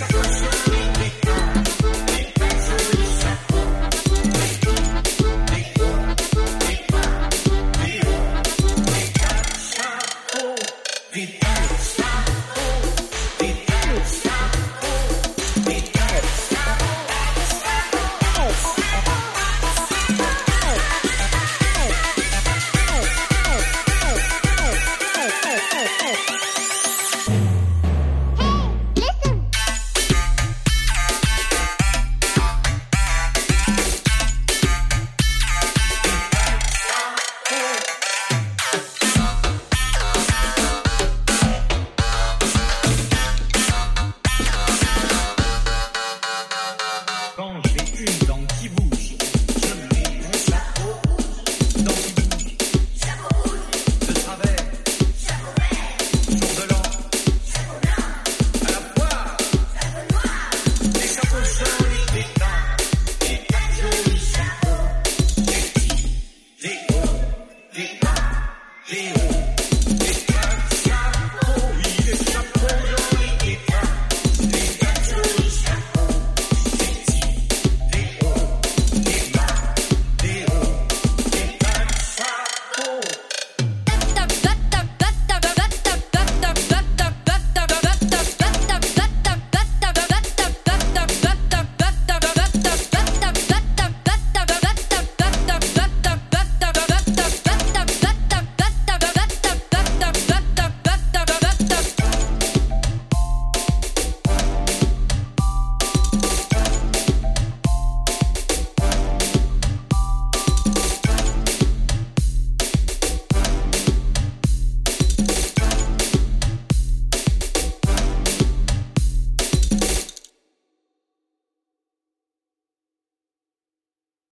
It's a Leo.